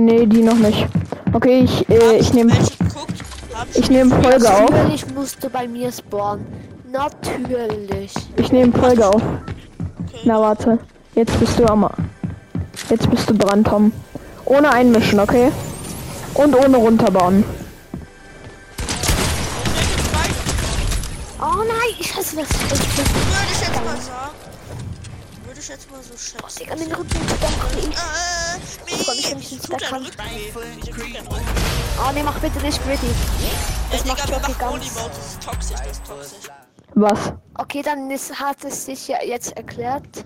nee, die noch nicht. Okay, ich, äh, ich nehme ich nehme Folge auf. Natürlich musst du bei mir spawnen. Natürlich. Ich nehme Folge auf. Okay. Na warte. Jetzt bist du am. Jetzt bist du dran, Tom. Ohne einmischen, okay? Und ohne runterbauen. Oh nein, ich hasse das. Ich ich jetzt mal so schätzen. Digga, den Rücken doch nicht. Äh, mich, mir ich. Wieso tut dein Rücken? Oh ne, mach bitte nicht gritty. Das Ey, macht Digga, wir Jockey machen ganz. Only-Mode. Das ist toxisch, das ist toxisch. Was? Okay, dann ist, hat es sich ja jetzt erklärt.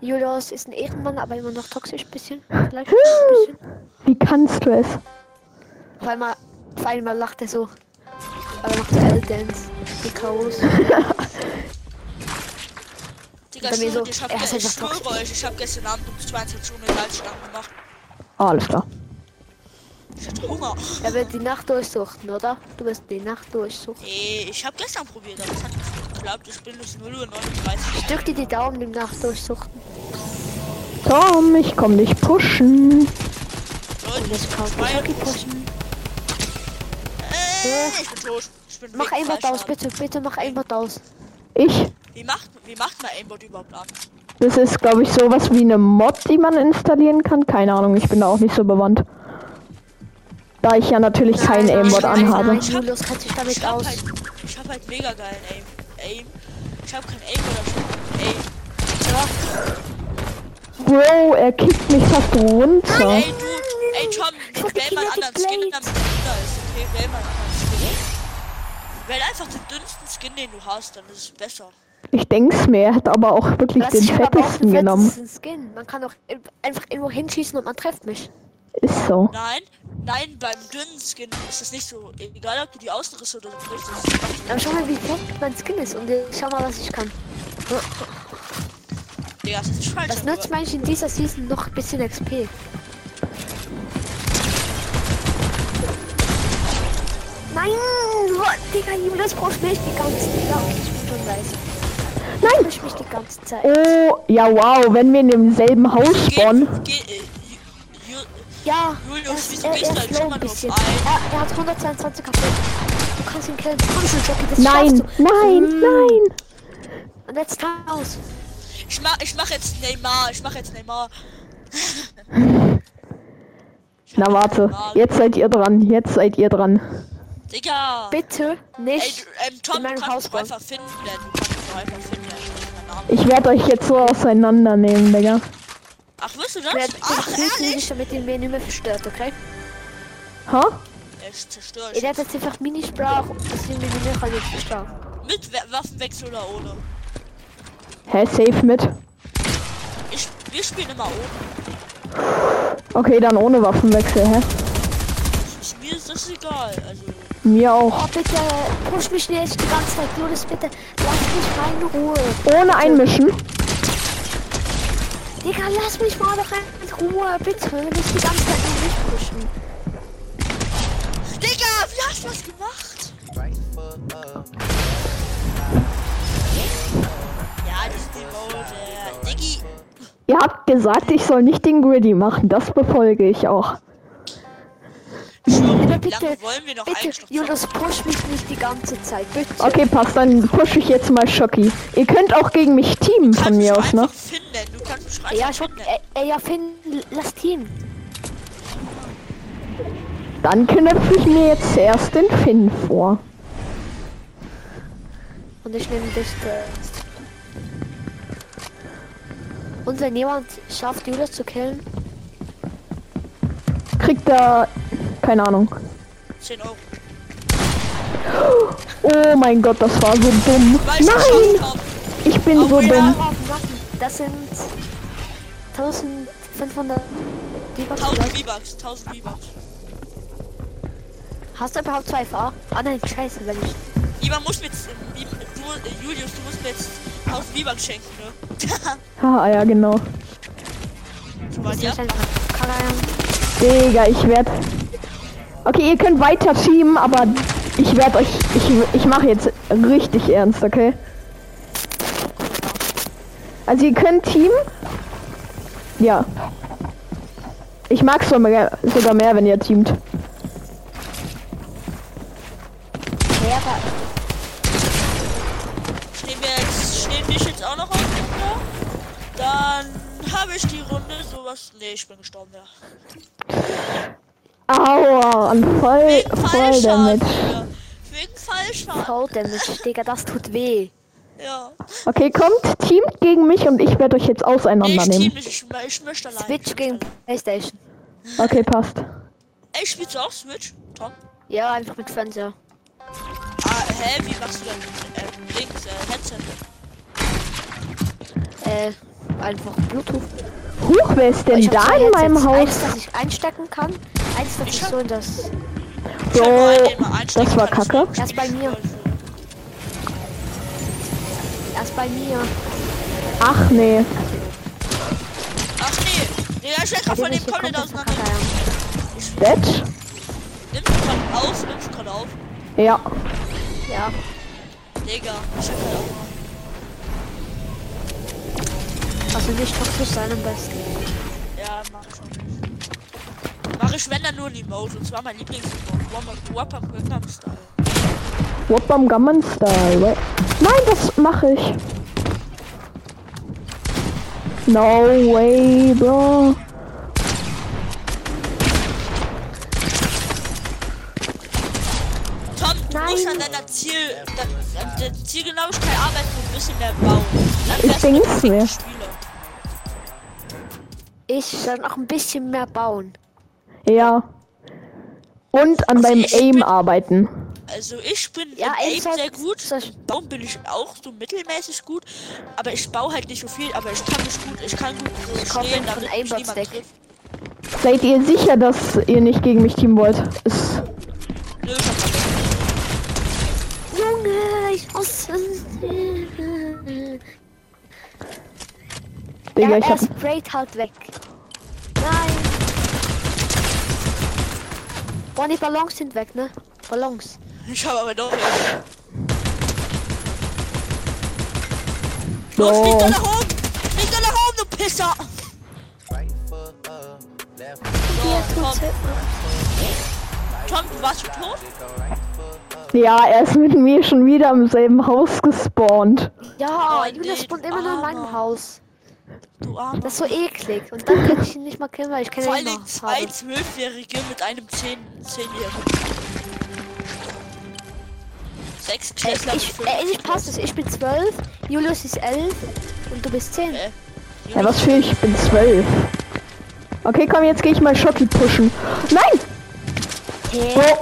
Julius ist ein Ehrenmann, aber immer noch toxisch ein bisschen. Vielleicht ein bisschen. Wie kannst du es? Auf einmal, auf einmal lacht er so. Aber macht er L-Dance. Die Chaos. Bei ich mir schwöre, so, ich hab, er ist ich einfach schwöre euch, ich hab gestern Abend um 22 Uhr eine Salzstange gemacht. Ah, alles klar. Ich hatte Hunger. Er wird die Nacht durchsuchten, oder? Du wirst die Nacht durchsuchten. Ey, ich hab gestern probiert, aber es hat nicht geklappt. Ich bin bis 0 Uhr 39. Ich drück dir die Daumen im Nacht durchsuchten. Tom, ich komm dich pushen. Und jetzt Jockey und- pushen. Äh, ich bin tot. Ich bin Mach Aimbot aus, bitte, bitte mach Aimbot aus. Ich. Wie macht, wie macht man Aimbot überhaupt an? Das ist, glaube ich, sowas wie eine Mod, die man installieren kann. Keine Ahnung, ich bin da auch nicht so bewandt. Da ich ja natürlich keinen Aimbot nein, anhabe. Nein, Julius kennt sich damit Ich hab aus. halt, ich hab halt mega geilen Aim. Aim. Ich hab kein Aim oder Aim. Bro, er kickt mich fast runter. Ey, du, ey Tom, wähl mal einen anderen Skin, am dünner ist, okay? Wähl mal einen anderen Skin. Wähl einfach den dünnsten Skin, den du hast, dann ist es besser. Ich denk's mir, er hat aber auch wirklich Das den fettesten genommen. Skin. Man kann auch in- einfach irgendwo hinschießen und man trifft mich. Ist so. Nein, nein, beim dünnen Skin ist es nicht so. Egal, ob du die Außenrisse oder so das ist- Aber schau mal, wie fett mein Skin ist und ich schau mal, was ich kann. Digga, das ist nicht falsch. Das nützt manchen in dieser Season noch ein bisschen XP. Nein! Digga, Julius braucht mich die ganze Zeit. Ja, okay, ich bin schon weiß. Nein! Push mich die ganze Zeit. Oh, ja wow, wenn wir in demselben Haus spawnen. äh, Ja, Julius, er, ist, wieso gehst du halt ein bisschen. ein? Er, er hat 122 KP. Du kannst ihn killen. Komm schon, Jockey, das Nein, nein, Mm. nein. Und jetzt raus. Ich mach, ich mach jetzt Neymar, ich mach jetzt Neymar. Na warte, jetzt seid ihr dran, jetzt seid ihr dran. Digga! Bitte Ey, nicht. du, ähm, Tom, in meinem Haus einfach finden, denn du kannst einfach finden. Ich werde euch jetzt so auseinandernehmen, Digga. Ach, wirst du das? Ich werde Ach, ehrlich? nicht, damit ihr mir nicht mehr verstört, okay? Ha? Ich zerstöre Ihr ich. werdet jetzt einfach Minisprach und das sind mir nicht mehr nicht verstehen. Mit We Waffenwechsel oder ohne? Hä, safe mit. Ich, wir spielen immer ohne. Okay, dann ohne Waffenwechsel, hä? Ich, mir ist das egal. Also, Mir auch. Oh, bitte, push mich nicht die ganze Zeit. Julius, bitte, lass mich mal in Ruhe. Ohne einmischen. Digga, lass mich mal doch in Ruhe, bitte. Nicht die ganze Zeit nur mich pushen. Digga, wie hast du das gemacht? Ja, das ist die Mode. Diggi, Ihr habt gesagt, ich soll nicht den Griddy machen. Das befolge ich auch. Schon, Bitte, wie lange bitte, wollen wir noch bitte, Julius, push mich nicht die ganze Zeit, bitte. Okay, passt, dann pushe ich jetzt mal Schocki. Ihr könnt auch gegen mich teamen von mir aus, ne? finden. Du kannst mich Ja, schon, äh, äh, ja, Finn, lass Team. Dann knöpfe ich mir jetzt zuerst den Finn vor. Und ich nehme dich zuerst. Und wenn jemand schafft, Julius zu killen, Kriegt er. Keine Ahnung. 10 Euro. Oh mein Gott, das war so dumm. Nein! Ich bin so dumm. das sind 1500 D-Bucks 1000 vielleicht. V-Bucks. 1000 V-Bucks. Hast du überhaupt zwei V? Ah nein, scheiße, wenn ich. Jemand muss du, äh, Julius, du musst mir jetzt 1000 V-Bucks schenken, ne? Haha, ja, genau. So war Karajan. Digga, ich werd. Okay, ihr könnt weiter teamen, aber ich werde euch. Ich, ich mache jetzt richtig ernst, okay? Also ihr könnt teamen. Ja. Ich mag es sogar mehr, wenn ihr teamt. Ja, Stehen wir jetzt, stehen dich jetzt auch noch auf Runde? Dann habe ich die Runde sowas. Nee, ich bin gestorben, ja. Aua, und voll, Wegen voll damit. Wegen Fallschaden. Cold Damage, Digga, das tut weh. Ja. Okay, kommt, teamt gegen mich und ich werde euch jetzt Nee, ich auseinandernehmen. team nicht. Ich, ich möchte allein. Switch gegen Playstation. Okay, passt. Ey, spielst du auch Switch? Tom? Ja, einfach mit Fernseher. Ah, hä, wie machst du denn äh, links, äh, Headset? Äh, einfach Bluetooth. Huch, wer ist denn Ich da in meinem Headsets. Eins, Haus? das ich einstecken kann. Eins, das Ich hab- so in das. Einstecken das war kacke. Erst bei mir. Erst bei mir. Ach nee. Ach nee, Digga, ich werd grad von dem komplett auseinander. Detsch? Nimmst du gerade auf? Nimmst du gerade auf? Ja. Ja. ja. Digga, ich hab auch mal. Also nicht toxisch sein am besten. Ja, mach ich schon. Ich, wenn dann nur ein Emote. Und zwar mein Lieblings-Emote. Wapper Gangnam Style. Whoopam Gammon Style. Nein, das mache ich. No way, bro. Tom, du Nein. musst an deiner Ziel, an der Zielgenauigkeit arbeiten und ein bisschen mehr bauen. Dann Ich ein perfekter mir. Spieler. Ich soll noch ein bisschen mehr bauen. Ja. Und an Also meinem Aim bin- arbeiten. Also ich bin Ja, Aim sehr gut. Bauen bin ich auch so mittelmäßig gut. Aber ich baue halt nicht so viel, aber ich kann mich gut, ich kann gut so Ich komme stehen, damit mich niemand trifft. Seid ihr sicher, dass ihr nicht gegen mich teamen wollt? Ist Nö, ich. Junge, ich muss. Digga, ja, ich er hab. sprayt halt weg. Nein. Boah, die Ballons sind weg, ne? Ballons. Ich habe aber doch. Los, flieg da nach oben! Flieg da nach oben, du Pisser! Tom, du warst schon tot? Ja, er ist mit mir schon wieder im selben Haus gespawnt. Ja, Oh, Julius spawnt du immer nur in meinem. Haus. Du Armer. Das ist so eklig. Und dann kann ich ihn nicht mal killen, weil ich keine Vor allen Aim Dingen zwei. Zwölfjährige mit einem Zehn, Zehnjährigen. Sechs Äh, Klässler mit ich, äh, ich passt es. Ich bin 12, Julius ist 11 und du bist 10. Äh, Ja, was für ich bin zwölf. Okay, komm, jetzt gehe ich mal Schocki pushen. Nein! Hey, Bro,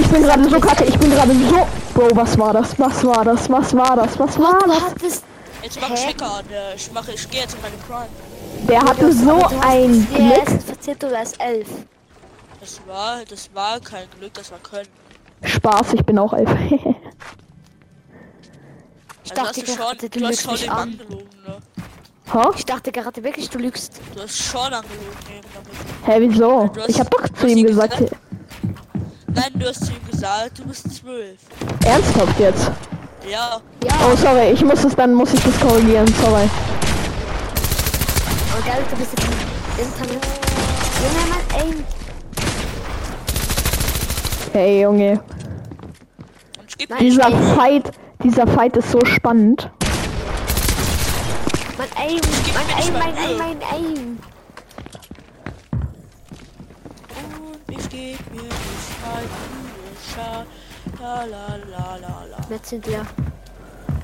ich bin gerade so kacke, ich bin gerade so. Bro, was war das? Was war das? Was war das? Was war das? Jetzt mach ich äh, Ich mache, ich gehe jetzt in meine Prime. Der hatte so ein Glück. es verzählt, du wärst 11. Das war, das war kein Glück, das war Können. Spaß, ich bin auch elf. Ich Also dachte hast du schon, gerade, du du lügst schon mich an. angelogen, ne? Ich dachte gerade wirklich, du lügst. Du hast schon angelogen, eben damit. Hä, wieso? Du hast- Ich hab doch zu ihm ihm gesagt. gesagt- Nein, du hast zu ihm gesagt, du bist zwölf. Ernsthaft jetzt? Ja, Ja, Oh, sorry, ich muss es, dann muss ich das korrigieren, sorry. und geil, du bist jetzt im Internet. Junge, mein Aim. Hey, Junge. Nein, Dieser Ey. Fight, dieser Fight ist so spannend. Mein Aim, mein Aim, mein Aim, mein Aim. und ich geb mir Mühe, scha- la la la la la. Jetzt sind wir.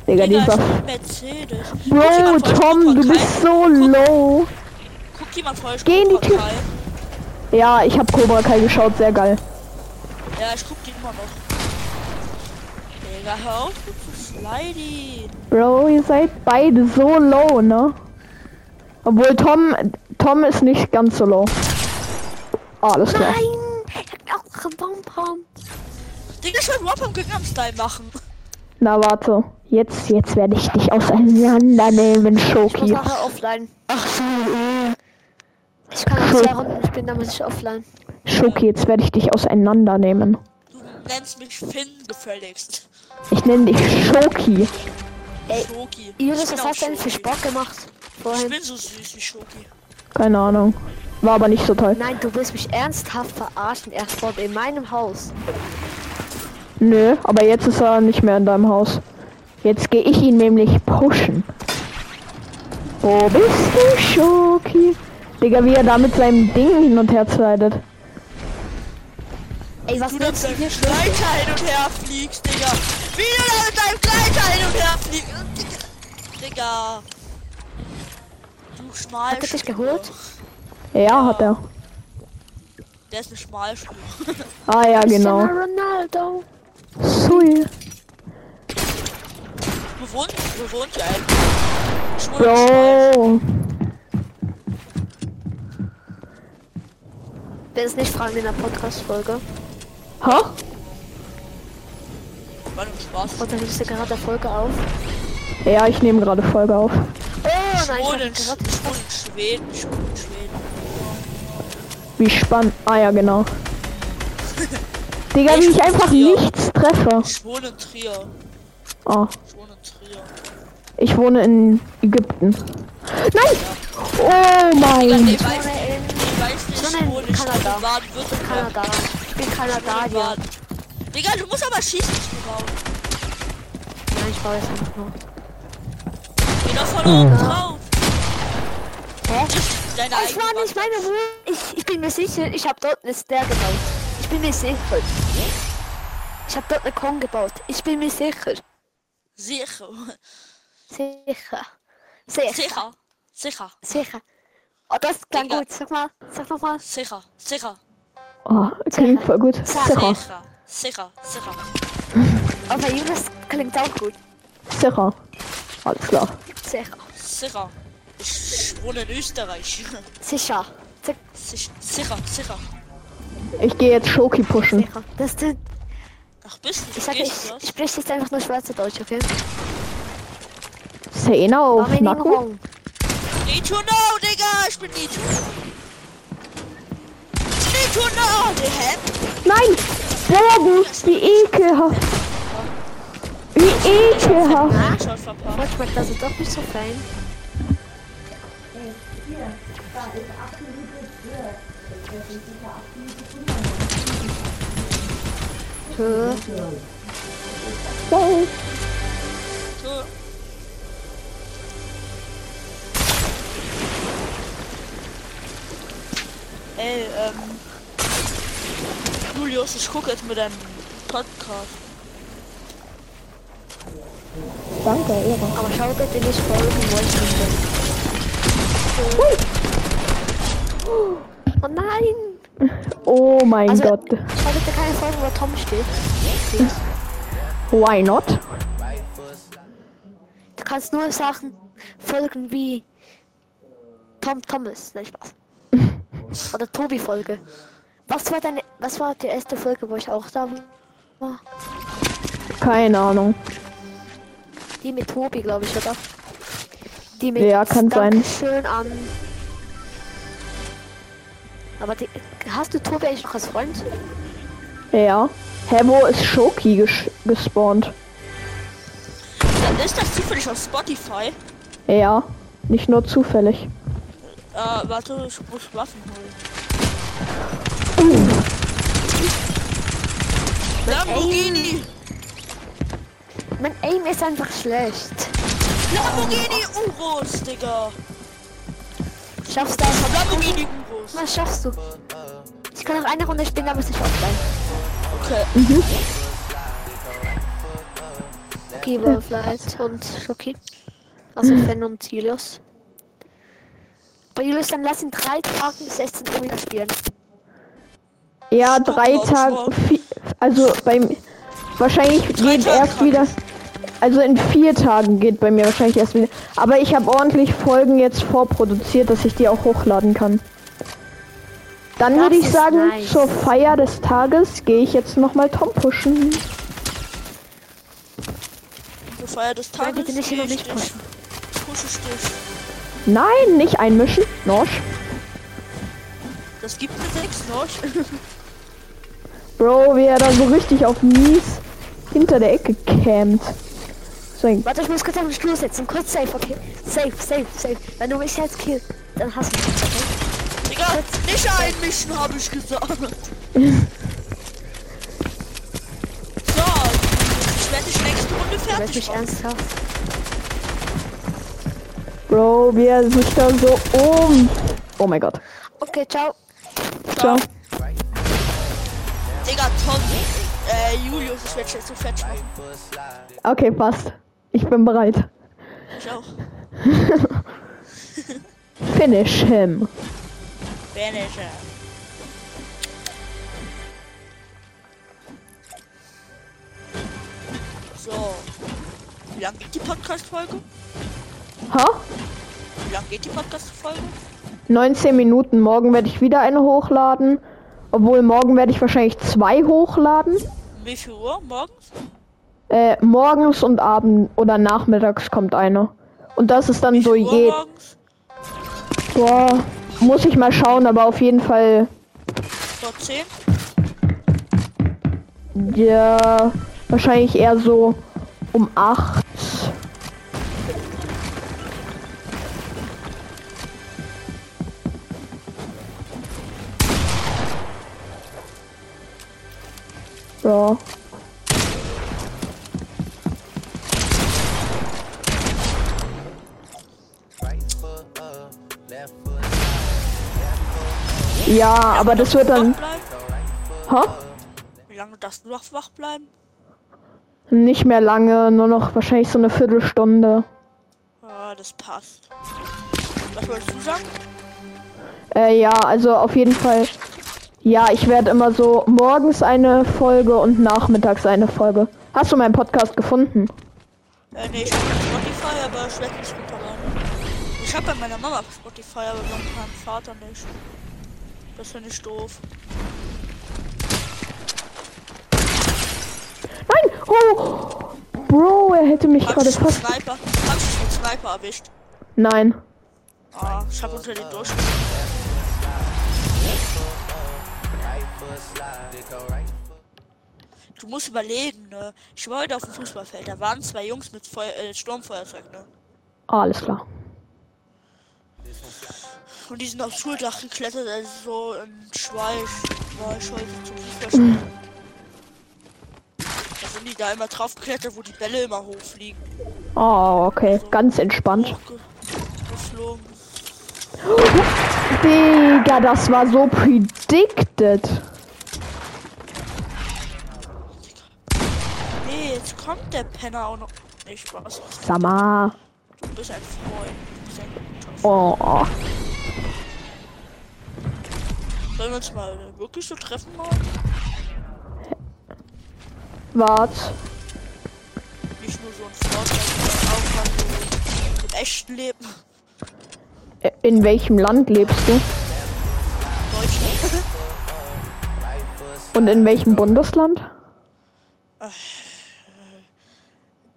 Digga, bin Mercedes. Guck Bro, Tom, du bist so low. Guckt jemand vor euch Geh in die Tür. Ja, ich hab Cobra Kai geschaut, sehr geil. Ja, ich guck die immer noch. Digga, hör auf zu sliden. Bro, ihr seid beide so low, ne? Obwohl Tom, Tom ist nicht ganz so low. Ah, alles klar. Nein! Ich hab auch Bonbon. Digga, ich will Wap am Gangnam Style machen. Na warte, jetzt, jetzt werde ich dich auseinandernehmen, Ich muss Schoki. nachher offline. Ach so, äh. Ich kann noch zwei Runden spielen, dann muss ich offline. Schoki, jetzt werde ich dich auseinandernehmen. Du nennst mich Finn gefälligst. Ich nenne dich Schoki. Ey, Schoki. Julius, Ich was hast du denn für. Sport gemacht? Ich Vorhin. bin so süß wie Schoki. Keine Ahnung. War aber nicht so toll. Nein, du willst mich ernsthaft verarschen. Er spawnt in meinem Haus. Nö, aber jetzt ist er nicht mehr in deinem Haus. Jetzt gehe ich ihn nämlich pushen. Wo bist du, Schoki? Digga, wie er da mit seinem Ding hin und her slidet. Ey, was Du willst du hier? Gleiter hin und her fliegst, Digga. Wie du da mit deinem Gleiter hin und her fliegst. Digga. Du schmal. Hat er dich geholt? Ja, hat er. Der ist eine Schmalspur. Ah ja, genau. Cristiano Ronaldo. Sui. Wo wohnt, wo wohnt ihr eigentlich? Schwul. Will es nicht fragen in der Podcast-Folge. Ha? War nur Spaß. Und dann nimmst du gerade Folge auf. Ja, ich nehme gerade Folge auf. Oh nein, ich Schwul hab in, gerade schwul in Schweden. Schwul in Schweden. Wie spannend. Ah ja, genau. Digga, wie ich einfach nichts treffe. Schwul in Trier. Oh, Schwul in Trier. ich wohne in Ägypten. Nein! Oh mein. nee, Ich weiß wohne nicht. in Ich weiß nicht, Schon in schwul in Kanada. Kanada. Kanada. Ich bin Kanadier. Digga, du musst aber schießen, nicht bauen. Nein, ich baue jetzt einfach nur. Geh doch von oben drauf. Hä? Deine Es war nicht meine Wohnung. Ich, ich bin mir sicher, ich habe dort eine Stair gebaut. Ich bin mir sicher. Ich habe dort eine Kong gebaut. Ich bin mir sicher. Sicher. Sicher. Sicher. Sicher. Sicher. Sicher. Oh, das Digga. gut. Sag mal, sag noch mal. Sicher. Sicher. Oh, klingt voll gut. Sicher. Sicher. Sicher. Sicher. Aber Jonas klingt auch gut. Sicher. Alles klar. Sicher. Sicher. Ich wohne in Österreich. Sicher. Sicher. Sich- Sicher. Sicher. Ich gehe jetzt Schoki pushen. Sicher. Das sind, Ach, bist du? ich sag, ich, ich das? spreche jetzt einfach nur Schweizerdeutsch, okay? Zehner auf Nacken. Need to know, Digga. Ich bin Need to Need to know. Die Hä? Nein! Bogen! Wie ekelhaft! Wie ekelhaft! Verpasst. Heute schmeckt also doch nicht so fein. Tö. Wow. Ey, ähm. Julius, ich gucke jetzt mit deinem Podcast. Danke, Ehre. Aber schau bitte nicht folgen, wo ich bin. Oh nein! Oh mein Also- Gott. Schau keine Folgen, wo Tom steht. Why not? Du kannst nur Sachen folgen wie Tom Thomas. Nein, Spaß. Oder Tobi-Folge. Was war deine, was war die erste Folge, wo ich auch da war? Keine Ahnung. Die mit Tobi, glaube ich, oder? Die mit Ja, kann sein. Schön an. Aber die, hast du Tobi eigentlich noch als Freund? Ja. Hä, wo ist Schoki ges gespawnt? Dann ist das zufällig auf Spotify. Ja. Nicht nur zufällig. Äh, warte, ich muss Waffen holen. Lamborghini! Mein Aim ist einfach schlecht. Lamborghini Urus, Digga! Schaffst du das? Lamborghini Urus. Was schaffst du? Ich kann noch eine Runde spielen, aber es ist nicht offline. Okay. Okay, Wolflight und Schoki. Also Fan und Julius. Bei Julius, dann lass in drei Tagen bis 16 Uhr wieder spielen. Ja, drei Tage. Also beim. Wahrscheinlich Drei geht Tage erst kann wieder. Also in vier Tagen geht bei mir wahrscheinlich erst wieder. Aber ich habe ordentlich Folgen jetzt vorproduziert, dass ich die auch hochladen kann. Dann würde ich sagen, nice. zur Feier des Tages gehe ich jetzt nochmal Tom pushen. Zur Feier des Nein, Tages. bitte nicht mich pushen. Pushe. Nein, nicht einmischen. Nosch. Das gibt mir sechs noch. Bro, wie er da so richtig auf mies hinter der Ecke campt. Ein Warte, ich muss kurz auf den Stuhl setzen. Kurz safe, okay? Safe, safe, safe. Wenn du mich jetzt killst, dann hast du mich, okay? Digga, nicht einmischen, habe ich gesagt. so, ich werde die nächste Runde fertig mich machen. ernsthaft? Bro, wie er sich da so um. Oh mein Gott. Okay, ciao. Ciao. Digga, Tom, äh, Julius, ich werde jetzt so fertig machen. Okay, passt. Ich bin bereit. Ich auch. Finish him. Manager. So. Wie lang geht die Podcast-Folge? Ha? Wie lang geht die Podcast-Folge? 19 Minuten. Morgen werde ich wieder eine hochladen. Obwohl morgen werde ich wahrscheinlich zwei hochladen. Wie viel Uhr? Morgens? Äh, morgens und abend oder nachmittags kommt eine. Und das ist dann Wie so je. Boah, muss ich mal schauen, aber auf jeden Fall. Vor 10? Ja, wahrscheinlich eher so um 8. Ja. Ja, aber das wird dann. Ha? Wie lange darfst du noch wach bleiben? Nicht mehr lange, nur noch wahrscheinlich so eine Viertelstunde. Ah, das passt. Was wolltest du sagen? Äh, ja, also auf jeden Fall. Ja, ich werde immer so morgens eine Folge und nachmittags eine Folge. Hast du meinen Podcast gefunden? Äh, nee, ich hab Spotify, aber ich werde nicht runterladen. Ich hab bei meiner Mama Spotify, aber bei meinem Vater nicht. Das finde ich doof. Nein! Oh! Bro, er hätte mich gerade fast. Sniper? Hab ich mit Sniper erwischt? Nein. Ah, ich hab unter den durch. Du musst überlegen, ne? Ich war heute auf dem Fußballfeld, da waren zwei Jungs mit Feu äh, Sturmfeuerzeug, ne? Alles klar. Und die sind aufs Schuldach geklettert, also so ein Schweich war ich heute zum Fußballspielen. Da sind die da immer drauf geklettert, wo die Bälle immer hochfliegen. Oh, okay. Ganz entspannt. Geflogen. Digga, das war so predicted. Nee, jetzt kommt der Penner auch noch. Nicht Spaß. Sama. Du bist ein Freund. Du bist ein Freund. Oh. Sollen wir uns mal wirklich so treffen mal? Wart. Nicht nur so ein Vorteil, sondern auch mal so im echten Leben. In welchem Land lebst du? Deutschland. Und in welchem Bundesland?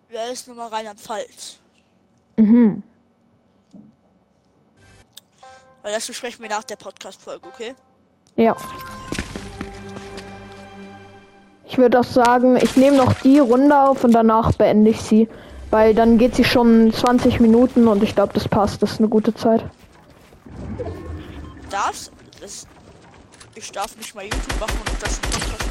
Wer ist Nummer Rheinland-Pfalz? Mhm. Weil das besprechen wir nach der Podcast-Folge, okay? Ja. Ich würde auch sagen, ich nehme noch die Runde auf und danach beende ich sie. Weil dann geht sie schon 20 Minuten und ich glaube, das passt. Das ist eine gute Zeit. Darf's? Das, ich darf nicht mal YouTube machen und das Podcast.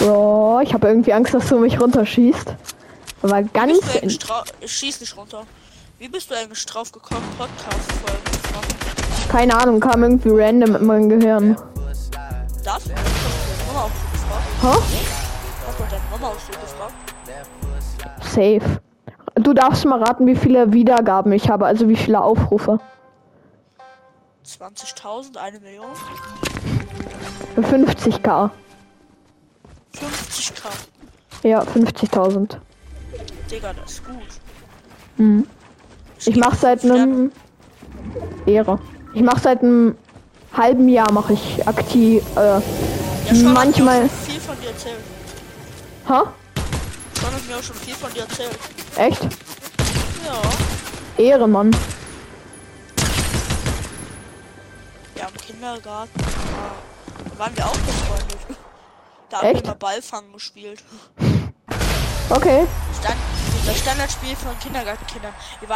Bro, ich habe irgendwie Angst, dass du mich runterschießt. Aber ganz Ich schieß nicht runter. Wie bist du eigentlich drauf gekommen, Podcast-Folgen zu machen? keine Ahnung, kam irgendwie random in mein Gehirn. Du? Hast du deine Mama auch so gefragt? Ha? Hast du deine Mama auch so gefragt? Safe. Du darfst mal raten, wie viele Wiedergaben ich habe, also wie viele Aufrufe. 20.000, eine Million? 50k. 50k. Ja, 50.000. Digga, das ist gut. Mhm. Ich mach seit einem Ehre. Ich mach seit einem halben Jahr mache ich aktiv. Äh, Ja, manchmal- Hat mir auch schon viel von dir erzählt. ha? Schon hat mir auch schon viel von dir erzählt. Echt? Ja. Ehre, Mann. Ja, im Kindergarten. Da waren wir auch befreundet. Da haben wir Echt? immer Ballfangen gespielt. Okay. Das Standardspiel von Kindergartenkindern.